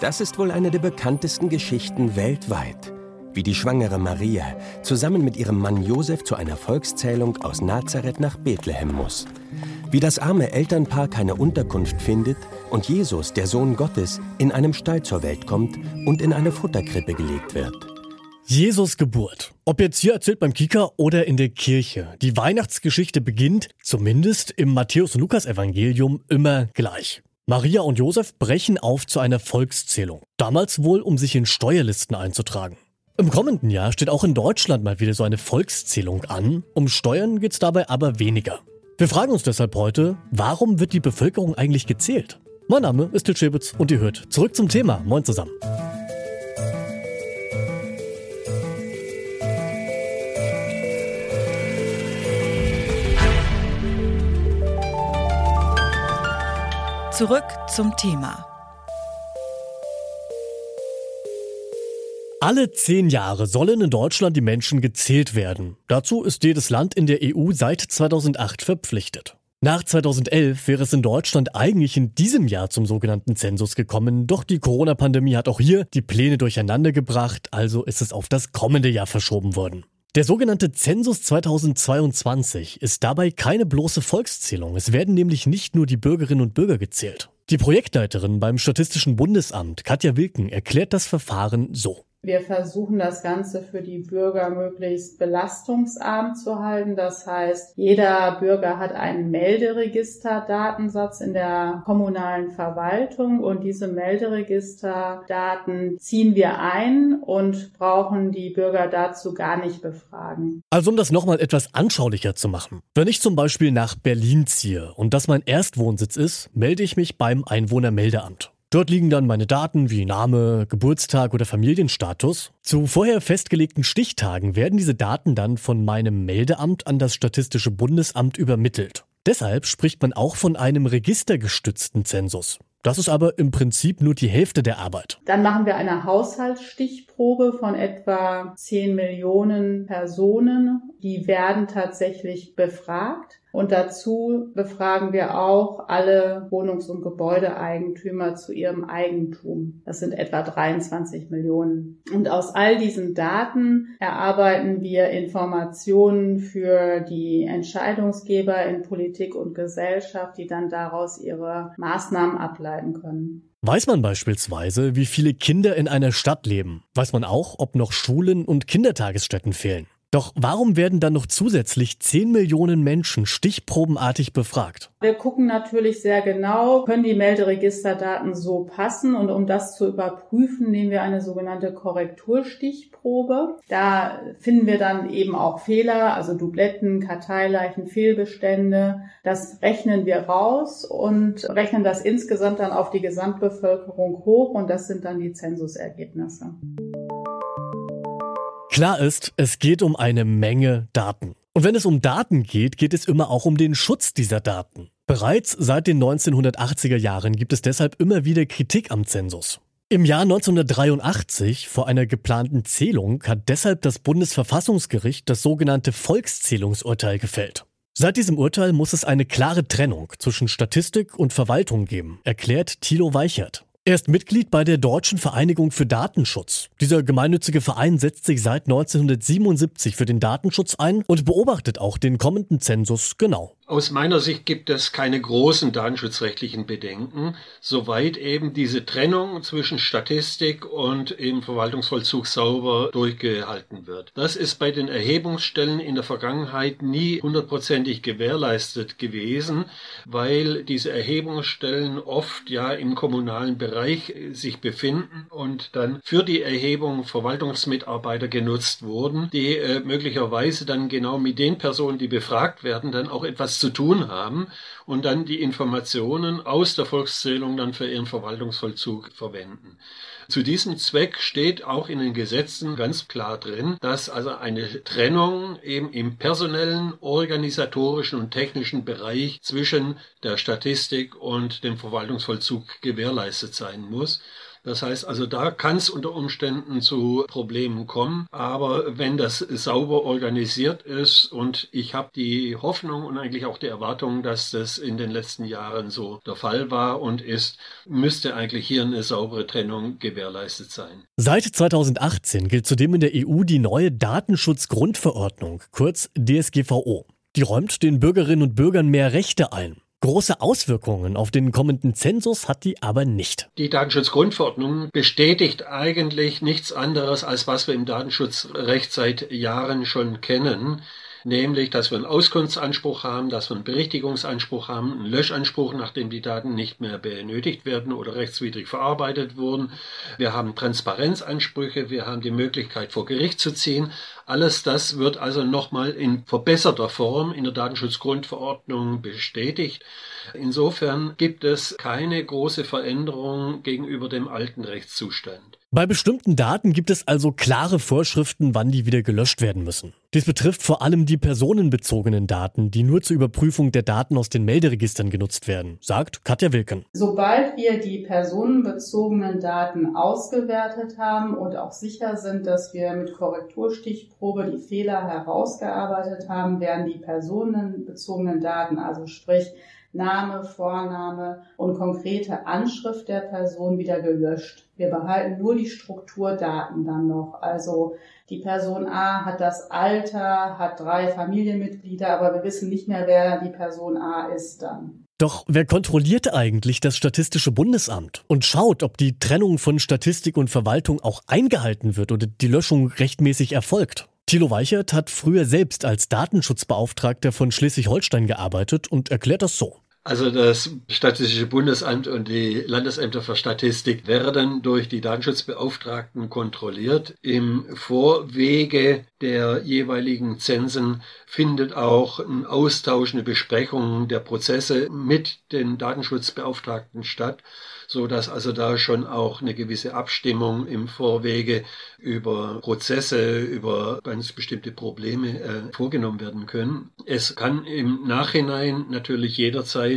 Das ist wohl eine der bekanntesten Geschichten weltweit. Wie die schwangere Maria zusammen mit ihrem Mann Josef zu einer Volkszählung aus Nazareth nach Bethlehem muss. Wie das arme Elternpaar keine Unterkunft findet und Jesus, der Sohn Gottes, in einem Stall zur Welt kommt und in eine Futterkrippe gelegt wird. Jesus Geburt. Ob jetzt hier erzählt beim Kika oder in der Kirche. Die Weihnachtsgeschichte beginnt, zumindest im Matthäus- und Lukas-Evangelium, immer gleich. Maria und Josef brechen auf zu einer Volkszählung. Damals wohl, um sich in Steuerlisten einzutragen. Im kommenden Jahr steht auch in Deutschland mal wieder so eine Volkszählung an. Um Steuern geht's dabei aber weniger. Wir fragen uns deshalb heute, warum wird die Bevölkerung eigentlich gezählt? Mein Name ist Til Schäbitz und ihr hört zurück zum Thema. Moin zusammen. Zurück zum Thema. Alle zehn Jahre sollen in Deutschland die Menschen gezählt werden. Dazu ist jedes Land in der EU seit 2008 verpflichtet. Nach 2011 wäre es in Deutschland eigentlich in diesem Jahr zum sogenannten Zensus gekommen, doch die Corona-Pandemie hat auch hier die Pläne durcheinander gebracht, also ist es auf das kommende Jahr verschoben worden. Der sogenannte Zensus 2022 ist dabei keine bloße Volkszählung. Es werden nämlich nicht nur die Bürgerinnen und Bürger gezählt. Die Projektleiterin beim Statistischen Bundesamt, Katja Wilken, erklärt das Verfahren so. Wir versuchen das Ganze für die Bürger möglichst belastungsarm zu halten. Das heißt, jeder Bürger hat einen Melderegisterdatensatz in der kommunalen Verwaltung und diese Melderegisterdaten ziehen wir ein und brauchen die Bürger dazu gar nicht befragen. Also um das nochmal etwas anschaulicher zu machen. Wenn ich zum Beispiel nach Berlin ziehe und das mein Erstwohnsitz ist, melde ich mich beim Einwohnermeldeamt. Dort liegen dann meine Daten wie Name, Geburtstag oder Familienstatus. Zu vorher festgelegten Stichtagen werden diese Daten dann von meinem Meldeamt an das Statistische Bundesamt übermittelt. Deshalb spricht man auch von einem registergestützten Zensus. Das ist aber im Prinzip nur die Hälfte der Arbeit. Dann machen wir eine Haushaltsstichprobe von etwa 10 Millionen Personen. Die werden tatsächlich befragt. Und dazu befragen wir auch alle Wohnungs- und Gebäudeeigentümer zu ihrem Eigentum. Das sind etwa 23 Millionen. Und aus all diesen Daten erarbeiten wir Informationen für die Entscheidungsgeber in Politik und Gesellschaft, die dann daraus ihre Maßnahmen ableiten können. Weiß man beispielsweise, wie viele Kinder in einer Stadt leben? Weiß man auch, ob noch Schulen und Kindertagesstätten fehlen? Doch warum werden dann noch zusätzlich 10 Millionen Menschen stichprobenartig befragt? Wir gucken natürlich sehr genau, können die Melderegisterdaten so passen und um das zu überprüfen, nehmen wir eine sogenannte Korrekturstichprobe. Da finden wir dann eben auch Fehler, also Dubletten, Karteileichen, Fehlbestände. Das rechnen wir raus und rechnen das insgesamt dann auf die Gesamtbevölkerung hoch und das sind dann die Zensusergebnisse. Klar ist, es geht um eine Menge Daten. Und wenn es um Daten geht, geht es immer auch um den Schutz dieser Daten. Bereits seit den 1980er Jahren gibt es deshalb immer wieder Kritik am Zensus. Im Jahr 1983, vor einer geplanten Zählung, hat deshalb das Bundesverfassungsgericht das sogenannte Volkszählungsurteil gefällt. Seit diesem Urteil muss es eine klare Trennung zwischen Statistik und Verwaltung geben, erklärt Thilo Weichert. Er ist Mitglied bei der Deutschen Vereinigung für Datenschutz. Dieser gemeinnützige Verein setzt sich seit 1977 für den Datenschutz ein und beobachtet auch den kommenden Zensus genau. Aus meiner Sicht gibt es keine großen datenschutzrechtlichen Bedenken, soweit eben diese Trennung zwischen Statistik und eben Verwaltungsvollzug sauber durchgehalten wird. Das ist bei den Erhebungsstellen in der Vergangenheit nie hundertprozentig gewährleistet gewesen, weil diese Erhebungsstellen oft ja im kommunalen Bereich sich befinden und dann für die Erhebung Verwaltungsmitarbeiter genutzt wurden, die äh, möglicherweise dann genau mit den Personen, die befragt werden, dann auch etwas zu tun haben und dann die Informationen aus der Volkszählung dann für ihren Verwaltungsvollzug verwenden. Zu diesem Zweck steht auch in den Gesetzen ganz klar drin, dass also eine Trennung eben im personellen, organisatorischen und technischen Bereich zwischen der Statistik und dem Verwaltungsvollzug gewährleistet sein muss. Das heißt also, da kann es unter Umständen zu Problemen kommen. Aber wenn das sauber organisiert ist und ich habe die Hoffnung und eigentlich auch die Erwartung, dass das in den letzten Jahren so der Fall war und ist, müsste eigentlich hier eine saubere Trennung gewährleistet sein. Seit 2018 gilt zudem in der EU die neue Datenschutzgrundverordnung, kurz DSGVO. Die räumt den Bürgerinnen und Bürgern mehr Rechte ein. Große Auswirkungen auf den kommenden Zensus hat die aber nicht. Die Datenschutzgrundverordnung bestätigt eigentlich nichts anderes, als was wir im Datenschutzrecht seit Jahren schon kennen nämlich dass wir einen Auskunftsanspruch haben, dass wir einen Berichtigungsanspruch haben, einen Löschanspruch, nachdem die Daten nicht mehr benötigt werden oder rechtswidrig verarbeitet wurden. Wir haben Transparenzansprüche, wir haben die Möglichkeit vor Gericht zu ziehen. Alles das wird also nochmal in verbesserter Form in der Datenschutzgrundverordnung bestätigt. Insofern gibt es keine große Veränderung gegenüber dem alten Rechtszustand. Bei bestimmten Daten gibt es also klare Vorschriften, wann die wieder gelöscht werden müssen. Dies betrifft vor allem die personenbezogenen Daten, die nur zur Überprüfung der Daten aus den Melderegistern genutzt werden, sagt Katja Wilken. Sobald wir die personenbezogenen Daten ausgewertet haben und auch sicher sind, dass wir mit Korrekturstichprobe die Fehler herausgearbeitet haben, werden die personenbezogenen Daten, also sprich Name, Vorname und konkrete Anschrift der Person wieder gelöscht. Wir behalten nur die Strukturdaten dann noch. Also die Person A hat das Alter, hat drei Familienmitglieder, aber wir wissen nicht mehr, wer die Person A ist dann. Doch wer kontrolliert eigentlich das Statistische Bundesamt und schaut, ob die Trennung von Statistik und Verwaltung auch eingehalten wird oder die Löschung rechtmäßig erfolgt? Thilo Weichert hat früher selbst als Datenschutzbeauftragter von Schleswig-Holstein gearbeitet und erklärt das so. Also das Statistische Bundesamt und die Landesämter für Statistik werden durch die Datenschutzbeauftragten kontrolliert. Im Vorwege der jeweiligen Zensen findet auch ein Austausch, eine Besprechung der Prozesse mit den Datenschutzbeauftragten statt so dass also da schon auch eine gewisse Abstimmung im Vorwege über Prozesse, über ganz bestimmte Probleme äh, vorgenommen werden können. Es kann im Nachhinein natürlich jederzeit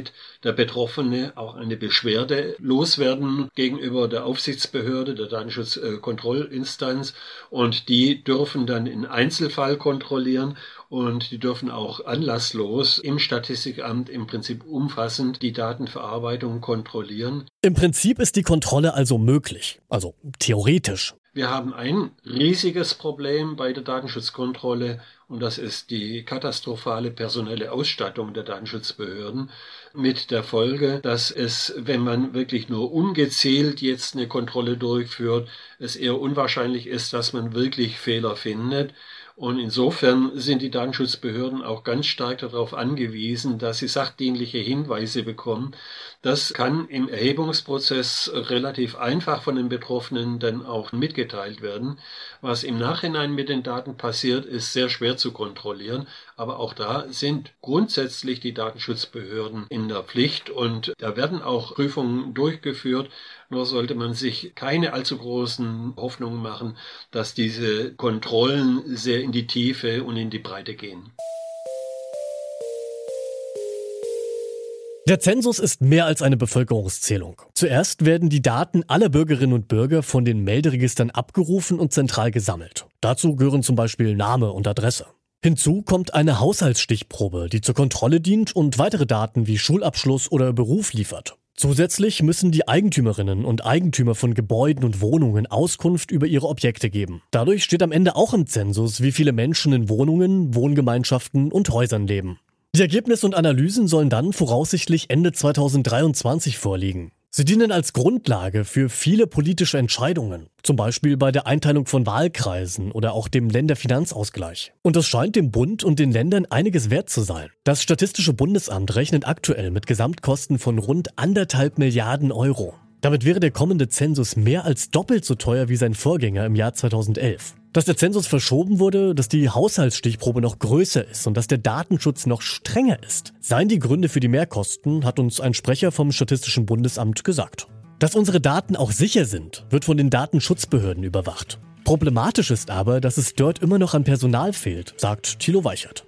der Betroffene auch eine Beschwerde loswerden gegenüber der Aufsichtsbehörde, der Datenschutzkontrollinstanz und die dürfen dann in Einzelfall kontrollieren und die dürfen auch anlasslos im Statistikamt im Prinzip umfassend die Datenverarbeitung kontrollieren. Im Prinzip ist die Kontrolle also möglich, also theoretisch. Wir haben ein riesiges Problem bei der Datenschutzkontrolle und das ist die katastrophale personelle Ausstattung der Datenschutzbehörden mit der Folge, dass es, wenn man wirklich nur ungezielt jetzt eine Kontrolle durchführt, es eher unwahrscheinlich ist, dass man wirklich Fehler findet. Und insofern sind die Datenschutzbehörden auch ganz stark darauf angewiesen, dass sie sachdienliche Hinweise bekommen. Das kann im Erhebungsprozess relativ einfach von den Betroffenen dann auch mitgeteilt werden. Was im Nachhinein mit den Daten passiert, ist sehr schwer zu kontrollieren. Aber auch da sind grundsätzlich die Datenschutzbehörden in der Pflicht und da werden auch Prüfungen durchgeführt. Nur sollte man sich keine allzu großen Hoffnungen machen, dass diese Kontrollen sehr in die Tiefe und in die Breite gehen. Der Zensus ist mehr als eine Bevölkerungszählung. Zuerst werden die Daten aller Bürgerinnen und Bürger von den Melderegistern abgerufen und zentral gesammelt. Dazu gehören zum Beispiel Name und Adresse. Hinzu kommt eine Haushaltsstichprobe, die zur Kontrolle dient und weitere Daten wie Schulabschluss oder Beruf liefert. Zusätzlich müssen die Eigentümerinnen und Eigentümer von Gebäuden und Wohnungen Auskunft über ihre Objekte geben. Dadurch steht am Ende auch im Zensus, wie viele Menschen in Wohnungen, Wohngemeinschaften und Häusern leben. Die Ergebnisse und Analysen sollen dann voraussichtlich Ende 2023 vorliegen. Sie dienen als Grundlage für viele politische Entscheidungen, zum Beispiel bei der Einteilung von Wahlkreisen oder auch dem Länderfinanzausgleich. Und das scheint dem Bund und den Ländern einiges wert zu sein. Das Statistische Bundesamt rechnet aktuell mit Gesamtkosten von rund anderthalb Milliarden Euro. Damit wäre der kommende Zensus mehr als doppelt so teuer wie sein Vorgänger im Jahr 2011. Dass der Zensus verschoben wurde, dass die Haushaltsstichprobe noch größer ist und dass der Datenschutz noch strenger ist, seien die Gründe für die Mehrkosten, hat uns ein Sprecher vom Statistischen Bundesamt gesagt. Dass unsere Daten auch sicher sind, wird von den Datenschutzbehörden überwacht. Problematisch ist aber, dass es dort immer noch an Personal fehlt, sagt Thilo Weichert.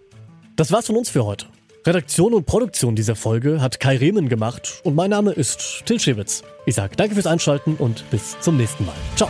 Das war's von uns für heute. Redaktion und Produktion dieser Folge hat Kai Rehmen gemacht und mein Name ist Till Schewitz. Ich sage danke fürs Einschalten und bis zum nächsten Mal. Ciao.